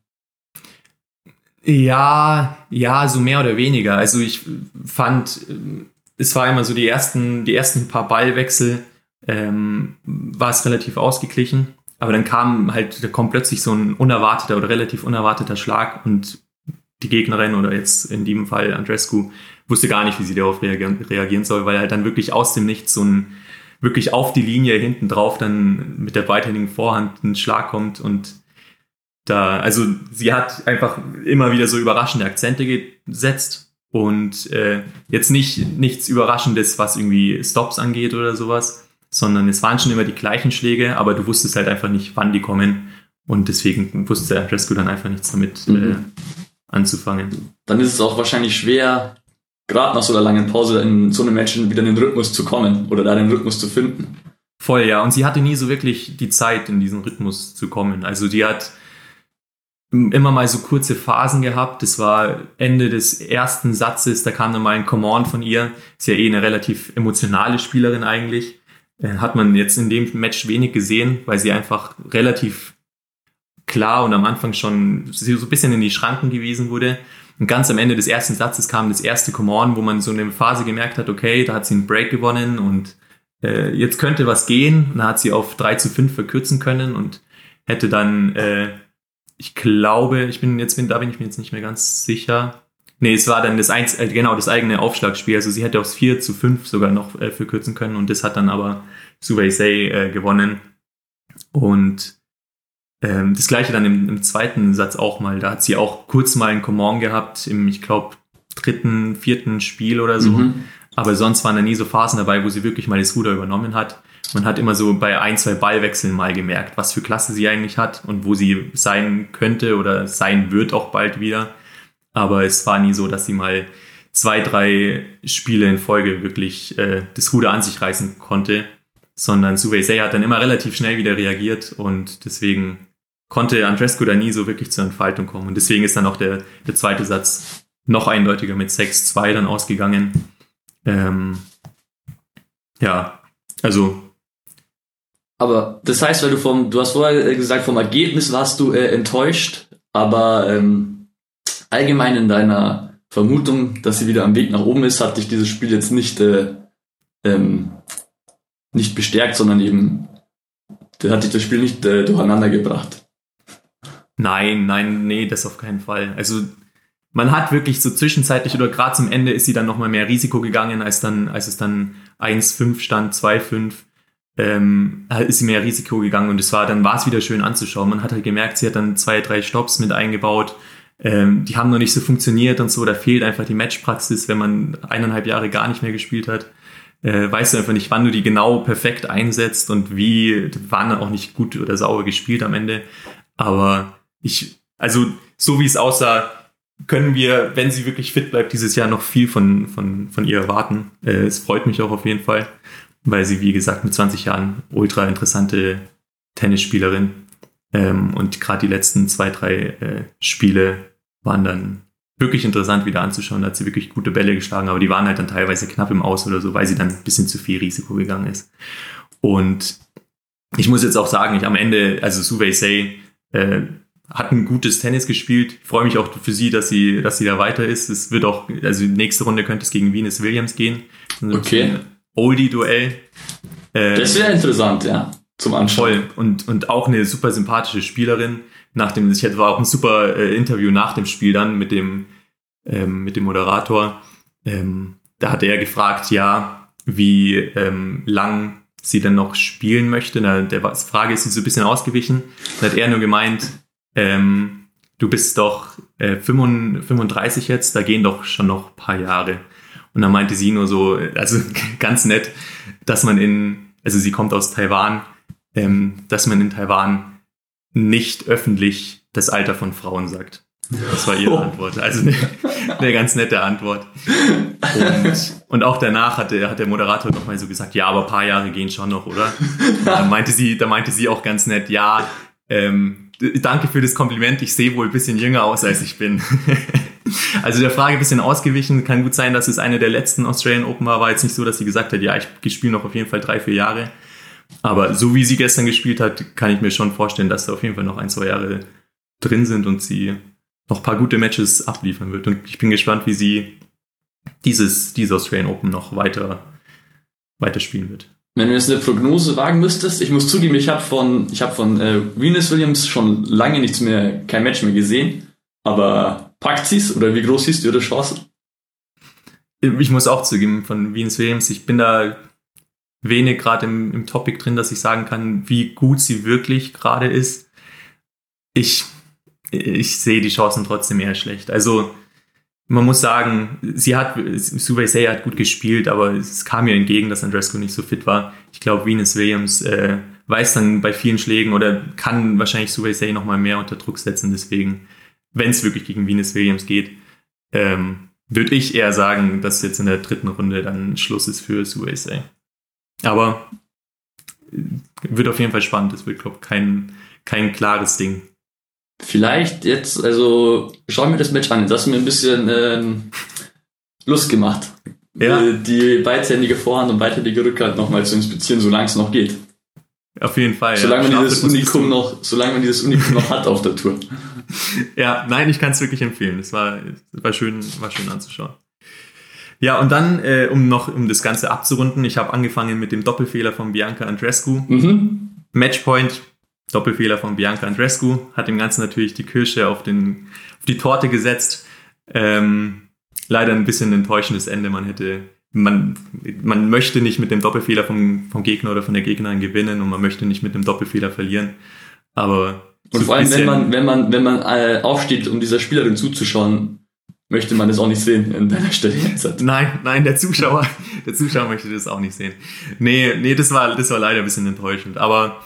Ja, ja, so mehr oder weniger. Also ich fand, ähm, es war immer so die ersten, die ersten paar Ballwechsel, ähm, war es relativ ausgeglichen. Aber dann kam halt, da kommt plötzlich so ein unerwarteter oder relativ unerwarteter Schlag und die Gegnerin oder jetzt in dem Fall Andrescu wusste gar nicht, wie sie darauf reagieren, soll, weil halt dann wirklich aus dem Nichts so ein wirklich auf die Linie hinten drauf dann mit der beidhändigen Vorhand ein Schlag kommt und da, also sie hat einfach immer wieder so überraschende Akzente gesetzt und äh, jetzt nicht nichts Überraschendes, was irgendwie Stops angeht oder sowas, sondern es waren schon immer die gleichen Schläge, aber du wusstest halt einfach nicht, wann die kommen und deswegen wusste Andrescu dann einfach nichts damit äh, Mhm. anzufangen. Dann ist es auch wahrscheinlich schwer, gerade nach so einer langen Pause in so einem Match wieder in den Rhythmus zu kommen oder da den Rhythmus zu finden. Voll, ja. Und sie hatte nie so wirklich die Zeit, in diesen Rhythmus zu kommen. Also die hat immer mal so kurze Phasen gehabt. Das war Ende des ersten Satzes, da kam dann mal ein Come on von ihr. Ist ja eh eine relativ emotionale Spielerin eigentlich. Äh, Hat man jetzt in dem Match wenig gesehen, weil sie einfach relativ klar und am Anfang schon so ein bisschen in die Schranken gewiesen wurde. Und ganz am Ende des ersten Satzes kam das erste Come on, wo man so eine Phase gemerkt hat, okay, da hat sie einen Break gewonnen und äh, jetzt könnte was gehen. Und dann hat sie auf 3 zu 5 verkürzen können und hätte dann, äh, ich glaube, ich bin jetzt, bin, da bin ich mir jetzt nicht mehr ganz sicher. Nee, es war dann das, eins, äh, genau, das eigene Aufschlagspiel. Also sie hätte aufs 4 zu 5 sogar noch äh, verkürzen können und das hat dann aber Suwei Sei äh, gewonnen. Und ähm, das gleiche dann im, im zweiten Satz auch mal. Da hat sie auch kurz mal einen Command gehabt im, ich glaube, dritten, vierten Spiel oder so. Mhm. Aber sonst waren da nie so Phasen dabei, wo sie wirklich mal das Ruder übernommen hat. Man hat immer so bei ein, zwei Ballwechseln mal gemerkt, was für Klasse sie eigentlich hat und wo sie sein könnte oder sein wird auch bald wieder. Aber es war nie so, dass sie mal zwei, drei Spiele in Folge wirklich äh, das Ruder an sich reißen konnte, sondern Suwei Sei hat dann immer relativ schnell wieder reagiert und deswegen konnte Andrescu da nie so wirklich zur Entfaltung kommen. Und deswegen ist dann auch der, der zweite Satz noch eindeutiger mit 6-2 dann ausgegangen. Ähm, ja, also Aber das heißt, weil du vom, du hast vorher äh, gesagt, vom Ergebnis warst du äh, enttäuscht, aber ähm, allgemein in deiner Vermutung, dass sie wieder am Weg nach oben ist, hat dich dieses Spiel jetzt nicht, äh, ähm, nicht bestärkt, sondern eben, hat dich das Spiel nicht äh, durcheinander gebracht. Nein, nein, nee, das auf keinen Fall. Also man hat wirklich so zwischenzeitlich oder gerade zum Ende ist sie dann nochmal mehr Risiko gegangen, als dann, als es dann 1-5 stand, 2-5, ähm, ist sie mehr Risiko gegangen und es war, dann war es wieder schön anzuschauen. Man hat halt gemerkt, sie hat dann zwei, drei Stops mit eingebaut. Ähm, die haben noch nicht so funktioniert und so, da fehlt einfach die Matchpraxis, wenn man eineinhalb Jahre gar nicht mehr gespielt hat. Äh, weißt du einfach nicht, wann du die genau perfekt einsetzt und wie, dann auch nicht gut oder sauber gespielt am Ende. Aber ich, also so wie es aussah, können wir, wenn sie wirklich fit bleibt, dieses Jahr noch viel von, von, von ihr erwarten. Äh, es freut mich auch auf jeden Fall, weil sie, wie gesagt, mit 20 Jahren ultra interessante Tennisspielerin ähm, und gerade die letzten zwei, drei äh, Spiele waren dann wirklich interessant wieder anzuschauen. Da hat sie wirklich gute Bälle geschlagen, aber die waren halt dann teilweise knapp im Aus oder so, weil sie dann ein bisschen zu viel Risiko gegangen ist. Und ich muss jetzt auch sagen, ich am Ende, also Suwei Say, äh, hat ein gutes Tennis gespielt. Ich freue mich auch für sie, dass sie, dass sie da weiter ist. Es wird auch, also nächste Runde könnte es gegen Venus Williams gehen. Okay. Oldie-Duell. Äh, das wäre interessant, ja. Zum Anschauen. Voll. Und, und auch eine super sympathische Spielerin. Nach dem, ich hatte auch ein super äh, Interview nach dem Spiel dann mit dem, ähm, mit dem Moderator. Ähm, da hat er gefragt, ja, wie ähm, lang sie denn noch spielen möchte. Da, der Frage ist sie so ein bisschen ausgewichen. Da hat er nur gemeint, ähm, du bist doch äh, 35 jetzt, da gehen doch schon noch ein paar Jahre. Und dann meinte sie nur so, also ganz nett, dass man in, also sie kommt aus Taiwan, ähm, dass man in Taiwan nicht öffentlich das Alter von Frauen sagt. Das war ihre oh. Antwort. Also eine, eine, ganz nette Antwort. Und, und auch danach hat der, hat der Moderator nochmal so gesagt, ja, aber ein paar Jahre gehen schon noch, oder? Da meinte sie, da meinte sie auch ganz nett, ja, ähm, danke für das Kompliment. Ich sehe wohl ein bisschen jünger aus, als ich bin. also der Frage ein bisschen ausgewichen. Kann gut sein, dass es eine der letzten Australian Open war. War jetzt nicht so, dass sie gesagt hat, ja, ich spiele noch auf jeden Fall drei, vier Jahre. Aber so wie sie gestern gespielt hat, kann ich mir schon vorstellen, dass da auf jeden Fall noch ein, zwei Jahre drin sind und sie noch ein paar gute Matches abliefern wird. Und ich bin gespannt, wie sie dieses, diese Australian Open noch weiter, weiter spielen wird. Wenn du jetzt eine Prognose wagen müsstest, ich muss zugeben, ich habe von, ich hab von äh, Venus Williams schon lange nichts mehr, kein Match mehr gesehen. Aber packt sie's oder wie groß siehst du ihre Chance? Ich muss auch zugeben, von Venus Williams, ich bin da wenig gerade im, im Topic drin, dass ich sagen kann, wie gut sie wirklich gerade ist. Ich, ich sehe die Chancen trotzdem eher schlecht. Also man muss sagen, sie hat, Suwei Say hat gut gespielt, aber es kam ihr entgegen, dass Andrescu nicht so fit war. Ich glaube, Venus Williams äh, weiß dann bei vielen Schlägen oder kann wahrscheinlich Suwei Say nochmal mehr unter Druck setzen. Deswegen, wenn es wirklich gegen Venus Williams geht, ähm, würde ich eher sagen, dass jetzt in der dritten Runde dann Schluss ist für Suwei Say. Aber äh, wird auf jeden Fall spannend. Es wird, glaube ich, kein, kein klares Ding. Vielleicht jetzt, also schau mir das Match an. Das hat mir ein bisschen ähm, Lust gemacht. Ja. Äh, die beidhändige Vorhand und beidhändige Rückhand nochmal zu inspizieren, solange es noch geht. Auf jeden Fall. Solange ja. man dieses Unikum noch, solange man dieses Unikum noch hat auf der Tour. Ja, nein, ich kann es wirklich empfehlen. Es war, war schön, war schön anzuschauen. Ja, und dann, äh, um noch um das Ganze abzurunden, ich habe angefangen mit dem Doppelfehler von Bianca Andrescu. Mhm. Matchpoint Doppelfehler von Bianca Andrescu hat dem Ganzen natürlich die Kirsche auf, den, auf die Torte gesetzt. Ähm, leider ein bisschen ein enttäuschendes Ende. Man hätte, man, man möchte nicht mit dem Doppelfehler vom, vom Gegner oder von der Gegnerin gewinnen und man möchte nicht mit dem Doppelfehler verlieren. Aber und so vor allem, wenn man, wenn man, wenn man äh, aufsteht, um dieser Spielerin zuzuschauen, möchte man das auch nicht sehen in deiner Stelle jetzt. Nein, nein, der Zuschauer, der Zuschauer möchte das auch nicht sehen. Nee, nee, das war, das war leider ein bisschen enttäuschend. Aber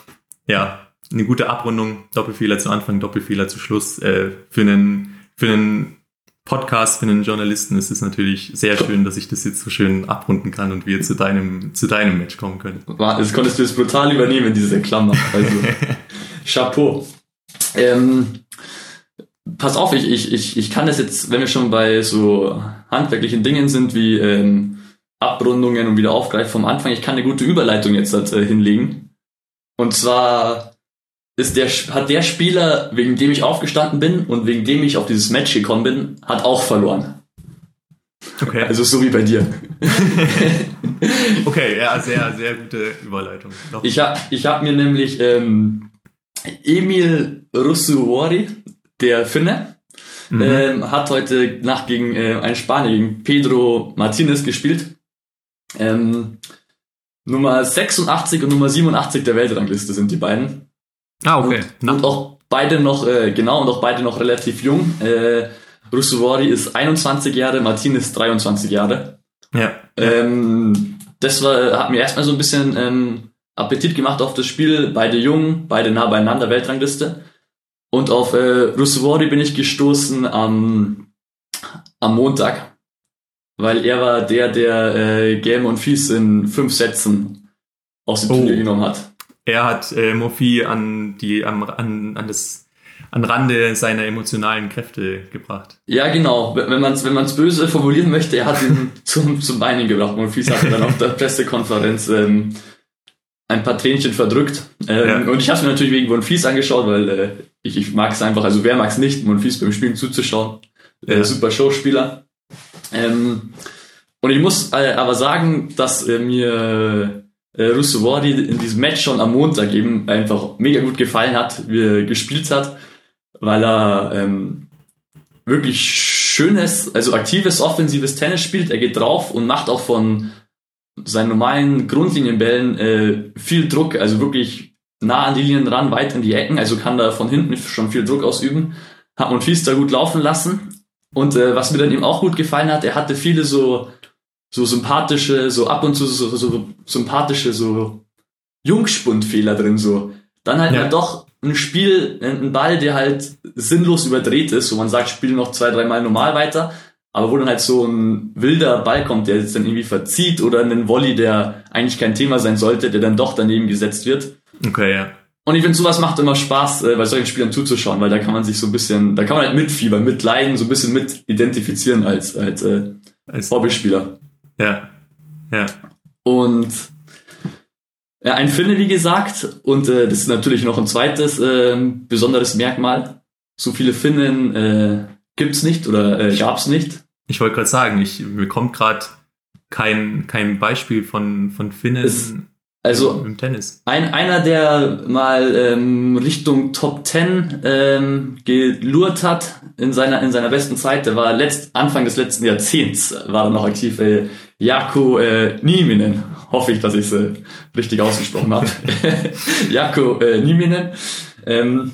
ja, eine gute Abrundung, Doppelfehler zu Anfang, Doppelfehler zu Schluss. Äh, für einen, für einen Podcast, für einen Journalisten ist es natürlich sehr schön, dass ich das jetzt so schön abrunden kann und wir zu deinem, zu deinem Match kommen können. Jetzt konntest du es brutal übernehmen, diese Klammer. Also, Chapeau. Ähm, pass auf, ich, ich, ich, ich kann das jetzt, wenn wir schon bei so handwerklichen Dingen sind wie ähm, Abrundungen und wieder aufgreifen vom Anfang, ich kann eine gute Überleitung jetzt äh, hinlegen Und zwar ist der, hat der Spieler, wegen dem ich aufgestanden bin und wegen dem ich auf dieses Match gekommen bin, hat auch verloren. Okay. Also so wie bei dir. okay, ja, sehr, sehr gute Überleitung. Noch. Ich habe ich hab mir nämlich ähm, Emil Russuori, der Finne, Mhm. ähm, hat heute Nacht gegen äh, einen Spanier, gegen Pedro Martinez gespielt. Ähm, Nummer 86 und Nummer 87 der Weltrangliste sind die beiden. ah, okay. Und, und auch beide noch, äh, genau, und auch beide noch relativ jung. Äh, Russuori ist 21 Jahre, Martinez 23 Jahre. ja. Ähm, das war, hat mir erstmal so ein bisschen ähm, Appetit gemacht auf das Spiel. Beide jung, beide nah beieinander, Weltrangliste. Und auf äh, Russuori bin ich gestoßen am, am Montag, weil er war der, der äh, Game und Fies in fünf Sätzen aus dem Oh. Turnier genommen hat. Er hat äh, Murphy an die am, an, an das an Rande seiner emotionalen Kräfte gebracht. Ja, genau. Wenn man es wenn man's böse formulieren möchte, er hat ihn zum, zum Beinen gebracht. Fies hat dann auf der Pressekonferenz ähm, ein paar Tränchen verdrückt. Ähm, Ja. Und ich habe mir natürlich wegen Monfils angeschaut, weil äh, ich, ich mag es einfach, also wer mag es nicht, Monfils beim Spielen zuzuschauen. Äh, Ja. super Showspieler. Ähm, und ich muss äh, aber sagen, dass äh, mir äh, Russuori in diesem Match schon am Montag eben einfach mega gut gefallen hat, wie er gespielt hat, weil er ähm, wirklich schönes, also aktives, offensives Tennis spielt. Er geht drauf und macht auch von seinen normalen Grundlinienbällen äh, viel Druck, also wirklich nah an die Linien ran, weit in die Ecken, also kann da von hinten schon viel Druck ausüben. Hat Monfils da gut laufen lassen. Und äh, was mir dann eben auch gut gefallen hat, er hatte viele so, so sympathische, so ab und zu so, so sympathische, so Jungspundfehler drin, so. Dann halt Ja. mal doch ein Spiel, ein Ball, der halt sinnlos überdreht ist, wo man sagt, spiel noch zwei, dreimal normal weiter, aber wo dann halt so ein wilder Ball kommt, der jetzt dann irgendwie verzieht oder einen Volley, der eigentlich kein Thema sein sollte, der dann doch daneben gesetzt wird. Okay, ja. Und ich finde, sowas macht immer Spaß, äh, bei solchen Spielern zuzuschauen, weil da kann man sich so ein bisschen, da kann man halt mitfiebern, mitleiden, so ein bisschen mit identifizieren als, als äh, Als, Hobbyspieler. ja. Ja. Und ja, ein Finne, wie gesagt, und äh, das ist natürlich noch ein zweites äh, besonderes Merkmal. So viele Finnen äh, gibt's nicht oder äh, gab's nicht. Ich wollte gerade sagen, ich mir kommt gerade kein, kein Beispiel von, von Finnen Es- Also im Tennis. ein, einer, der mal ähm, Richtung Top 10 ähm, gelurrt hat in seiner, in seiner besten Zeit, der war letzt, Anfang des letzten Jahrzehnts, war er noch aktiv, äh, Jako äh, Nieminen. Hoffe ich, dass ich es äh, richtig ausgesprochen habe. Jako äh, Nieminen. Ähm,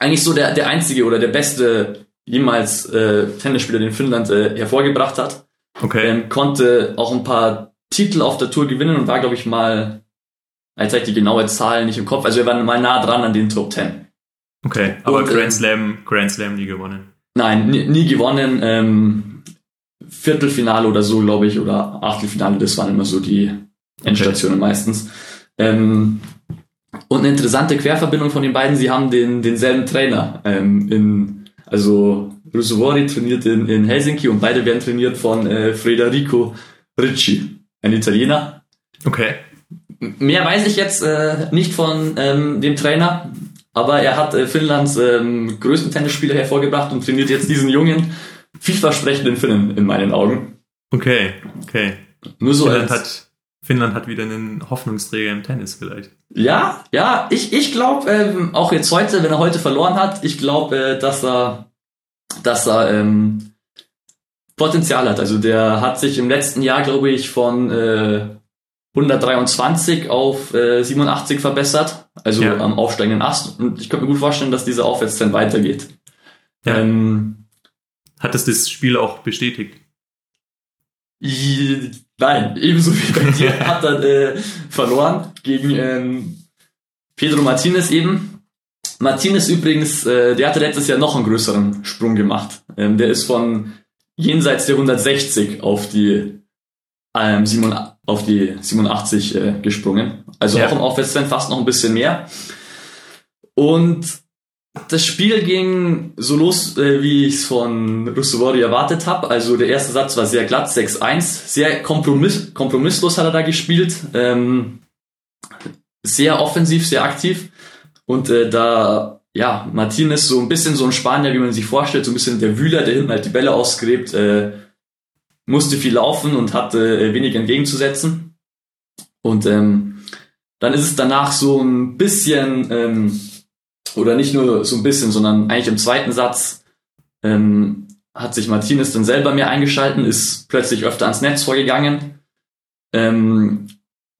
eigentlich so der, der einzige oder der beste jemals äh, Tennisspieler, den Finnland äh, hervorgebracht hat. Okay. Ähm, konnte auch ein paar Titel auf der Tour gewinnen und war, glaube ich, mal, jetzt habe ich die genaue Zahl nicht im Kopf, also er war mal nah dran an den Top 10. Okay. Aber Und, ähm, Grand Slam, Grand Slam nie gewonnen. Nein, nie, nie gewonnen. Ähm, Viertelfinale oder so, glaube ich, oder Achtelfinale, das waren immer so die Endstationen meistens. Ähm, und eine interessante Querverbindung von den beiden, sie haben den, denselben Trainer. Ähm, in, also Rusuvori trainiert in, in Helsinki und beide werden trainiert von äh, Federico Ricci, ein Italiener. Okay. Mehr weiß ich jetzt äh, nicht von ähm, dem Trainer, aber er hat äh, Finnlands ähm, größten Tennisspieler hervorgebracht und trainiert jetzt diesen jungen, vielversprechenden Finnen in meinen Augen. Okay. Okay. Nur so Finnland als, hat, Finnland hat wieder einen Hoffnungsträger im Tennis vielleicht. Ja, ja, ich, ich glaube, ähm, auch jetzt heute, wenn er heute verloren hat, ich glaube, äh, dass er, dass er ähm, Potenzial hat. Also der hat sich im letzten Jahr, glaube ich, von äh, 123 auf äh, 87 verbessert, also Ja. am aufsteigenden Ast. Und ich könnte mir gut vorstellen, dass dieser Aufwärtstrend weitergeht. Ja. Ähm, Hat es das Spiel auch bestätigt? Nein, ebenso wie bei dir hat er äh, verloren gegen ähm, Pedro Martinez eben. Martinez übrigens, äh, der hatte letztes Jahr noch einen größeren Sprung gemacht. Ähm, der ist von jenseits der 160 auf die ähm, 7, auf die 87 äh, gesprungen. Also Ja. auch im Aufwärtstrend fast noch ein bisschen mehr. Und das Spiel ging so los, äh, wie ich es von Russovori erwartet habe. Also der erste Satz war sehr glatt, 6-1. Sehr kompromiss kompromisslos hat er da gespielt. Ähm, sehr offensiv, sehr aktiv. Und äh, da, ja, Martinez so ein bisschen so ein Spanier, wie man sich vorstellt, so ein bisschen der Wühler, der hinten halt die Bälle ausgräbt, äh, musste viel laufen und hatte äh, wenig entgegenzusetzen. Und ähm, dann ist es danach so ein bisschen, ähm, oder nicht nur so ein bisschen, sondern eigentlich im zweiten Satz ähm, hat sich Martinez dann selber mehr eingeschalten, ist plötzlich öfter ans Netz vorgegangen. Ähm,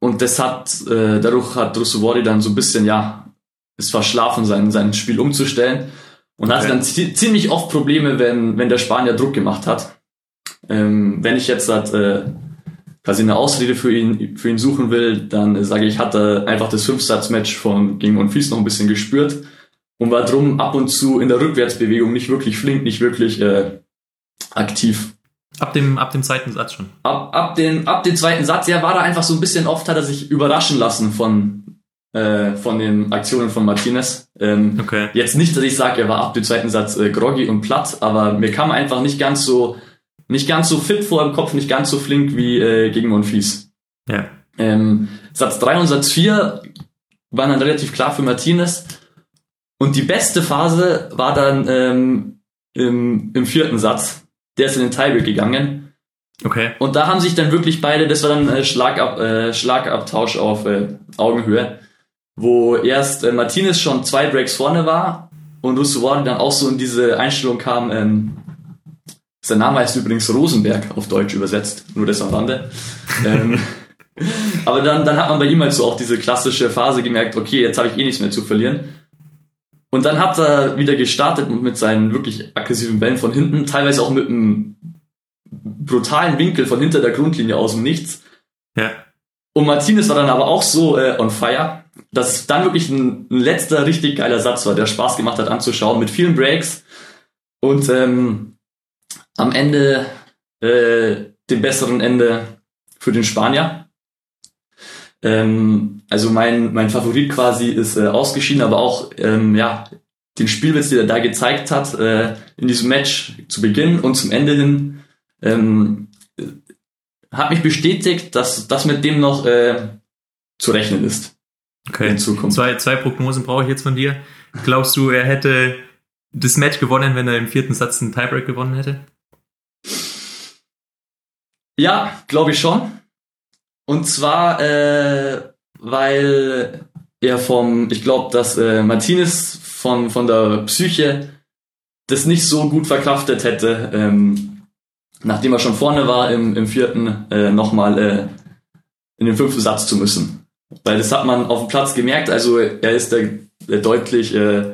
und das hat, äh, dadurch hat Russovori dann so ein bisschen, ja, ist verschlafen, sein, sein Spiel umzustellen. Und okay. hatte dann ziemlich oft Probleme, wenn, wenn der Spanier Druck gemacht hat. Ähm, wenn ich jetzt halt, äh, quasi eine Ausrede für ihn, für ihn suchen will, dann äh, sage ich, hatte einfach das Fünfsatz-Match von gegen Monfils noch ein bisschen gespürt und war drum ab und zu in der Rückwärtsbewegung nicht wirklich flink, nicht wirklich äh, aktiv. Ab dem, ab dem zweiten Satz schon. Ab, ab, den, ab dem zweiten Satz, ja, war da einfach so ein bisschen oft, hat er sich überraschen lassen von, äh, von den Aktionen von Martinez. Ähm, okay. Jetzt nicht, dass ich sage, er war ab dem zweiten Satz äh, groggy und platt, aber mir kam einfach nicht ganz so, nicht ganz so fit vor im Kopf, nicht ganz so flink wie äh, gegen Monfils. Ja. Ähm, Satz 3 und Satz 4 waren dann relativ klar für Martinez. Und die beste Phase war dann ähm, im, im vierten Satz. Der ist in den Tiebreak gegangen. Okay. Und da haben sich dann wirklich beide, das war dann äh, Schlagab, äh, Schlagabtausch auf äh, Augenhöhe, wo erst äh, Martinez schon zwei Breaks vorne war und Russowari dann auch so in diese Einstellung kam, ähm, sein Name heißt übrigens Rosenberg auf Deutsch übersetzt, nur das am Rande. ähm, aber dann, dann hat man bei ihm halt so auch diese klassische Phase gemerkt, okay, jetzt habe ich eh nichts mehr zu verlieren. Und dann hat er wieder gestartet mit seinen wirklich aggressiven Bällen von hinten, teilweise auch mit einem brutalen Winkel von hinter der Grundlinie aus dem Nichts. Ja. Und Martinez war dann aber auch so äh, on fire, dass dann wirklich ein, ein, letzter richtig geiler Satz war, der Spaß gemacht hat anzuschauen, mit vielen Breaks und ähm, am Ende äh, dem besseren Ende für den Spanier. Ähm, also mein, mein Favorit quasi ist äh, ausgeschieden, aber auch ähm, ja, den Spielwitz, den er da gezeigt hat, äh, in diesem Match zu Beginn und zum Ende hin, ähm, hat mich bestätigt, dass das mit dem noch äh, zu rechnen ist. Okay. In Zukunft. Zwei, zwei Prognosen brauche ich jetzt von dir. Glaubst du, er hätte das Match gewonnen, wenn er im vierten Satz einen Tiebreak gewonnen hätte? Ja, glaube ich schon. Und zwar, äh, weil er vom, ich glaube, dass äh, Martinez von, von der Psyche das nicht so gut verkraftet hätte, ähm, nachdem er schon vorne war im, im vierten, äh, nochmal äh, in den fünften Satz zu müssen. Weil das hat man auf dem Platz gemerkt, also er ist der, der deutlich äh,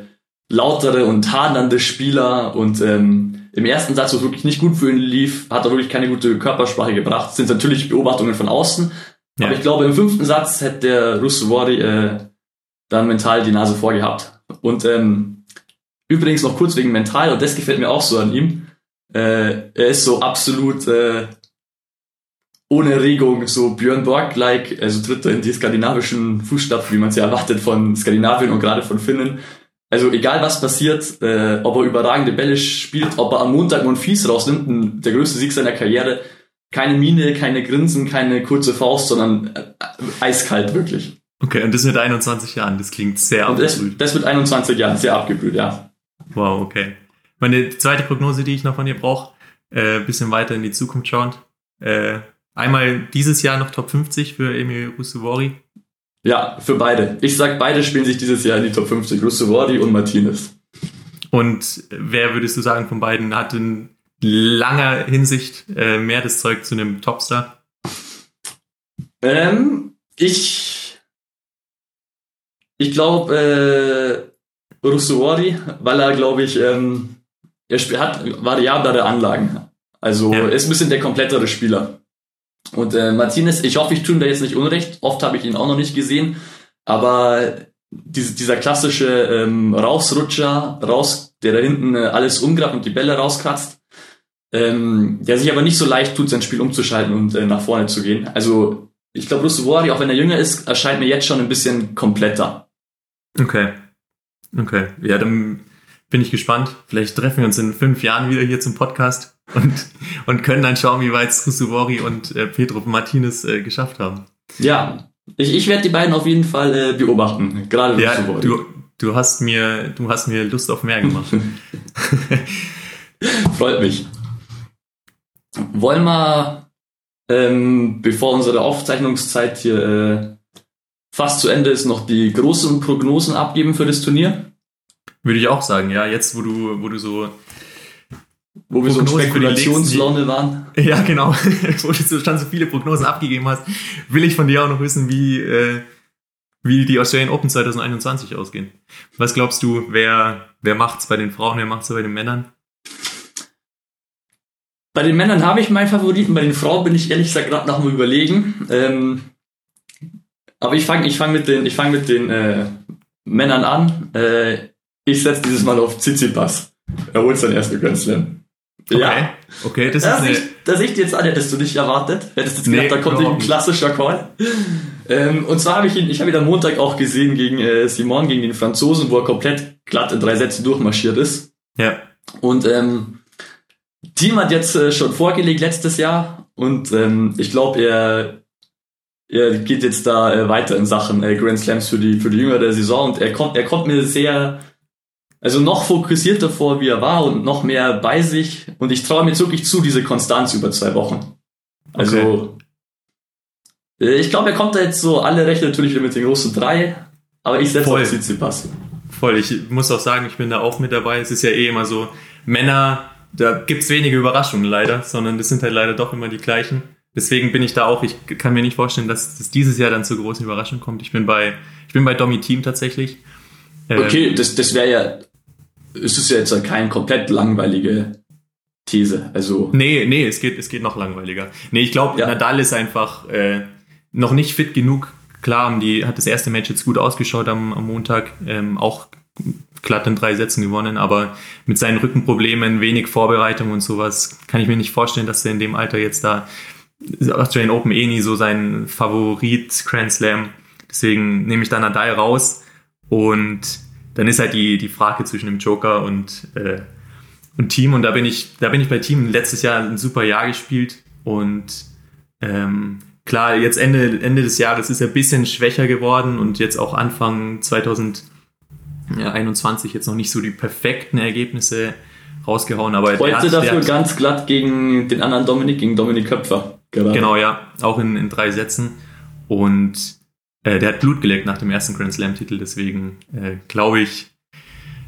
lautere und hadernde Spieler und ähm, im ersten Satz, wo es wirklich nicht gut für ihn lief, hat er wirklich keine gute Körpersprache gebracht. Das sind natürlich Beobachtungen von außen. Ja. Aber ich glaube, im fünften Satz hätte der Russowari äh, dann mental die Nase vorgehabt. Und ähm, übrigens noch kurz wegen mental, und das gefällt mir auch so an ihm. Äh, er ist so absolut äh, ohne Regung, so Björn Borg-like, also tritt er in die skandinavischen Fußstapfen, wie man es ja erwartet von Skandinavien und gerade von Finnen. Also egal was passiert, äh, ob er überragende Bälle spielt, ob er am Montag Monfils rausnimmt, der größte Sieg seiner Karriere, keine Miene, keine Grinsen, keine kurze Faust, sondern äh, eiskalt wirklich. Okay, und das mit 21 Jahren, das klingt sehr abgebrüht. Das, das mit 21 Jahren, sehr abgebrüht, ja. Wow, okay. Meine zweite Prognose, die ich noch von dir brauche, äh, bisschen weiter in die Zukunft schauend. Äh, einmal dieses Jahr noch Top 50 für Emil Russovori. Ja, für beide. Ich sag, beide spielen sich dieses Jahr in die Top 50, Russovordi und Martinez. Und wer würdest du sagen von beiden hat in langer Hinsicht äh, mehr das Zeug zu einem Topstar? Ähm, ich ich glaube äh, Russovordi, weil er glaube ich ähm, er hat variablere Anlagen. Also ja. ist ein bisschen der komplettere Spieler. Und äh, Martinez, ich hoffe, ich tue ihm da jetzt nicht unrecht. Oft habe ich ihn auch noch nicht gesehen. Aber diese, dieser klassische ähm, Rausrutscher, raus, der da hinten äh, alles umgrabt und die Bälle rauskratzt, ähm, der sich aber nicht so leicht tut, sein Spiel umzuschalten und äh, nach vorne zu gehen. Also ich glaube, Russovori, auch wenn er jünger ist, erscheint mir jetzt schon ein bisschen kompletter. Okay. Okay. Ja, dann bin ich gespannt. Vielleicht treffen wir uns in fünf Jahren wieder hier zum Podcast und, und können dann schauen, wie weit Rusuvori und äh, Pedro Martinez äh, geschafft haben. Ja, Ich, ich werde die beiden auf jeden Fall äh, beobachten, gerade Ja, du, du hast mir, du hast mir Lust auf mehr gemacht. Freut mich. Wollen wir, ähm, bevor unsere Aufzeichnungszeit hier äh, fast zu Ende ist, noch die großen Prognosen abgeben für das Turnier? Würde ich auch sagen, ja. Jetzt, wo du, wo du so, Wo wir so in Prognosen für die Spekulationslaune waren. ja genau, wo du so schon so viele Prognosen abgegeben hast, will ich von dir auch noch wissen, wie, äh, wie die Australian Open 2021 ausgehen. Was glaubst du, wer, wer macht's bei den Frauen, wer macht's bei den Männern? Bei den Männern habe ich meinen Favoriten, bei den Frauen bin ich ehrlich gesagt gerade noch mal überlegen. Ähm, aber ich fange ich fang mit den, ich fang mit den äh, Männern an. Äh, ich setze dieses Mal auf Tsitsipas. Er holt seinen ersten Grand Slam. Okay, okay das ist Das eine, ich, das ich jetzt an, hättest du nicht erwartet. Hättest jetzt Nee, gedacht, da kommt ein klassischer Call. Ähm, und zwar habe ich ihn, ich habe ihn am Montag auch gesehen gegen äh, Simon, gegen den Franzosen, wo er komplett glatt in drei Sätzen durchmarschiert ist. ja, Und ähm, Team hat jetzt äh, schon vorgelegt letztes Jahr und ähm, ich glaube, er, er geht jetzt da äh, weiter in Sachen äh, Grand Slams für die für die jüngere Saison und er kommt er kommt mir sehr also noch fokussierter vor, wie er war und noch mehr bei sich und ich traue mir jetzt wirklich zu diese Konstanz über zwei Wochen. Also äh, ich glaube, er kommt da jetzt so alle recht natürlich wieder mit den großen drei, aber ich setze auf Tsitsipas. voll. Ich muss auch sagen, ich bin da auch mit dabei. Es ist ja eh immer so, Männer, da gibt's wenige Überraschungen leider, sondern das sind halt leider doch immer die gleichen. Deswegen bin ich da auch, ich kann mir nicht vorstellen, dass es dieses Jahr dann zur großen Überraschung kommt. Ich bin bei, ich bin bei Domi Team tatsächlich. Ähm, Okay, das, das wäre ja, es ist ja jetzt keine komplett langweilige These. Also, Nee, nee, es geht, es geht noch langweiliger. Nee, ich glaube, Ja. Nadal ist einfach äh, noch nicht fit genug. Klar, haben die hat das erste Match jetzt gut ausgeschaut am, am Montag, ähm, auch glatt in drei Sätzen gewonnen, aber mit seinen Rückenproblemen, wenig Vorbereitung und sowas, kann ich mir nicht vorstellen, dass er in dem Alter jetzt da Australian Open eh nie so sein Favorit Grand Slam. Deswegen nehme ich da Nadal raus und dann ist halt die, die Frage zwischen dem Joker und, äh, und Team und da bin ich, da bin ich bei Team letztes Jahr ein super Jahr gespielt und ähm, klar, jetzt Ende, Ende des Jahres ist er ein bisschen schwächer geworden und jetzt auch Anfang 2021 jetzt noch nicht so die perfekten Ergebnisse rausgehauen, aber heute hat- dafür hat- ganz glatt gegen den anderen Dominik, gegen Dominik Köpfer. Gerade. Genau, ja, auch in, in drei Sätzen. Und äh, der hat Blut geleckt nach dem ersten Grand Slam-Titel, deswegen äh, glaube ich,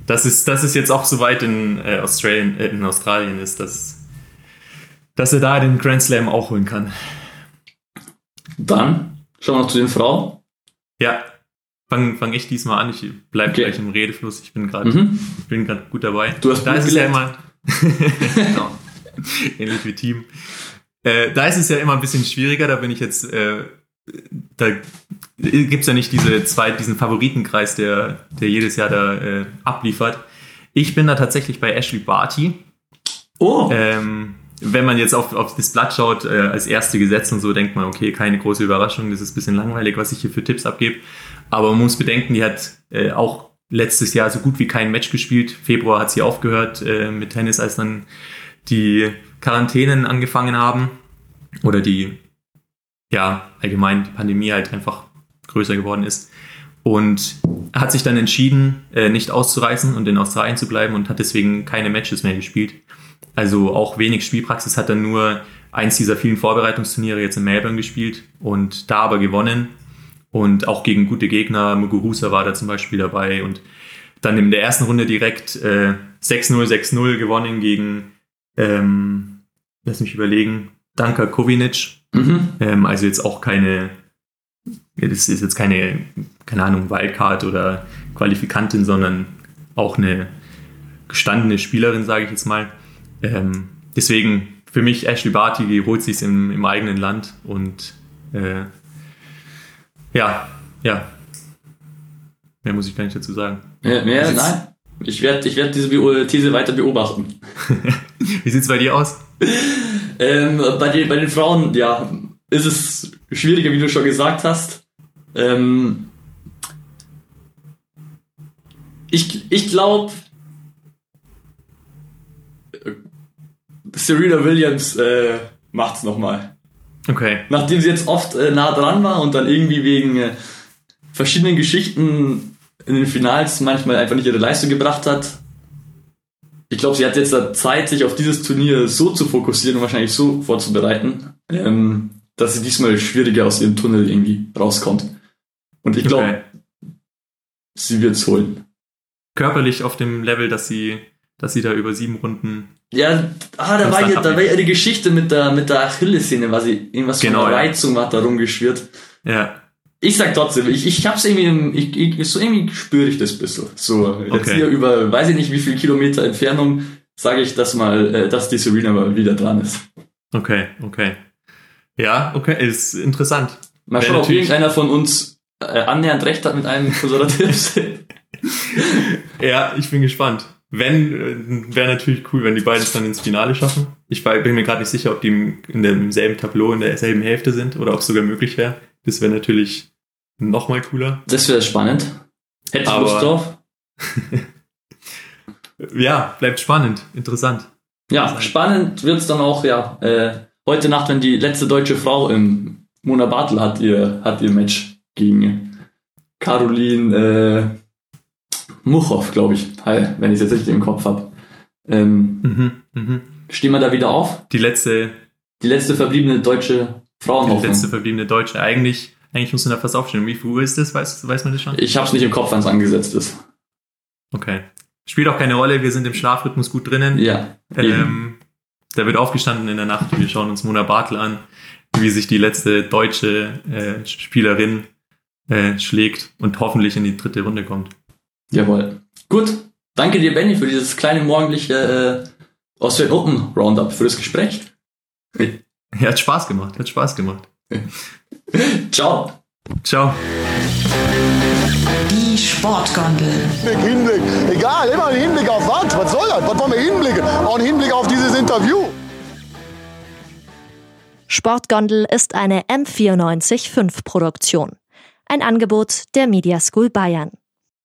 dass es, dass es jetzt auch so weit in, äh, Australien, äh, in Australien ist, dass, dass er da den Grand Slam auch holen kann. Dann schauen wir noch zu den Frauen. Ja, fang, fang ich diesmal an. Ich bleibe Okay. gleich im Redefluss. Ich bin gerade Mhm. ich bin gut dabei. Du hast da Blut ist es ja immer genau. ähnlich wie Team. Äh, da ist es ja immer ein bisschen schwieriger. Da bin ich jetzt äh, da gibt's ja nicht diese zwei, diesen Favoritenkreis, der, der jedes Jahr da äh, abliefert. Ich bin da tatsächlich bei Ashley Barty. Oh, Ähm, wenn man jetzt auf, auf das Blatt schaut, äh, als erste gesetzt und so, denkt man, okay, keine große Überraschung, das ist ein bisschen langweilig, was ich hier für Tipps abgebe. Aber man muss bedenken, die hat äh, auch letztes Jahr so gut wie kein Match gespielt. Februar hat sie aufgehört äh, mit Tennis, als dann die Quarantänen angefangen haben. Oder die, ja, allgemein die Pandemie halt einfach größer geworden ist. Und hat sich dann entschieden, äh, nicht auszureißen und in Australien zu bleiben und hat deswegen keine Matches mehr gespielt. Also auch wenig Spielpraxis, hat dann nur eins dieser vielen Vorbereitungsturniere jetzt in Melbourne gespielt und da aber gewonnen. Und auch gegen gute Gegner, Muguruza war da zum Beispiel dabei und dann in der ersten Runde direkt äh, 6-0, 6-0 gewonnen gegen, ähm, lass mich überlegen, Danka Kovinic. mhm. Ähm, also jetzt auch keine, ja, das ist jetzt keine, keine Ahnung, Wildcard oder Qualifikantin, sondern auch eine gestandene Spielerin, sage ich jetzt mal. Ähm, deswegen für mich Ashley Barty, die holt sich im, im eigenen Land und äh, ja, ja. Mehr muss ich gar nicht dazu sagen. mehr, mehr Ist jetzt- nein. Ich werde ich werd diese Beo- These weiter beobachten. Wie sieht's bei dir aus? Ähm, bei, den, bei den Frauen, ja, ist es schwieriger, wie du schon gesagt hast. Ähm, ich ich glaube, Serena Williams äh, macht's nochmal. Okay. Nachdem sie jetzt oft äh, nah dran war und dann irgendwie wegen äh, verschiedenen Geschichten in den Finals manchmal einfach nicht ihre Leistung gebracht hat. Ich glaube, sie hat jetzt Zeit, sich auf dieses Turnier so zu fokussieren und wahrscheinlich so vorzubereiten, ähm, dass sie diesmal schwieriger aus ihrem Tunnel irgendwie rauskommt. Und ich glaube, Okay. sie wird's holen. Körperlich auf dem Level, dass sie, dass sie da über sieben Runden. Ja, ah, da war, ja, da war ja die Geschichte mit der, mit der Achillessehne, war sie irgendwas Genau, von der ja. Reizung hat da rumgeschwirrt. Ja. Ich sag trotzdem, ich, ich hab's irgendwie, ich, ich, so irgendwie spüre ich das ein bisschen. So, jetzt Okay. hier über, weiß ich nicht wie viel Kilometer Entfernung, sage ich das mal, äh, dass die Serena mal wieder dran ist. Okay, okay. Ja, okay, ist interessant. Mal schauen, ob irgendeiner von uns äh, annähernd recht hat mit einem unserer Tipps. Ja, ich bin gespannt. Wenn, wäre natürlich cool, wenn die beiden es dann ins Finale schaffen. Ich bin mir gerade nicht sicher, ob die in demselben Tableau in derselben Hälfte sind oder ob es sogar möglich wäre. Das wäre natürlich noch mal cooler. Das wäre spannend. Hätte ich Aber- Lust drauf. Ja, bleibt spannend, interessant. Ja, spannend wird's dann auch, ja, äh, heute Nacht, wenn die letzte deutsche Frau im Mona Bartel hat ihr, hat ihr Match gegen Caroline äh, Muchow, glaube ich, wenn ich es jetzt richtig im Kopf habe. Ähm, Mhm, mhm. stehen wir da wieder auf? Die letzte, Die letzte verbliebene deutsche die Frauenhoffnung. letzte verbliebene Deutsche. Eigentlich, eigentlich muss man da fast aufstellen. Wie viel Uhr ist das? Weiß, weiß man das schon? Ich habe es nicht im Kopf, wann es angesetzt ist. Okay. Spielt auch keine Rolle, wir sind im Schlafrhythmus gut drinnen. Ja. Ähm, da wird aufgestanden in der Nacht. Wir schauen uns Mona Bartel an, wie sich die letzte deutsche äh, Spielerin äh, schlägt und hoffentlich in die dritte Runde kommt. Jawohl. Gut. Danke dir, Benny, für dieses kleine morgendliche äh, Australian Open Roundup, für das Gespräch. Ja, hat Spaß gemacht, hat Spaß gemacht. Ciao. Ciao. Die Sportgondel. Hinblick, Hinblick. Egal, immer ein Hinblick auf was? Was soll das? Was wollen wir hinblicken? Auch ein Hinblick auf dieses Interview. Sportgondel ist eine M945 Produktion. Ein Angebot der Media School Bayern.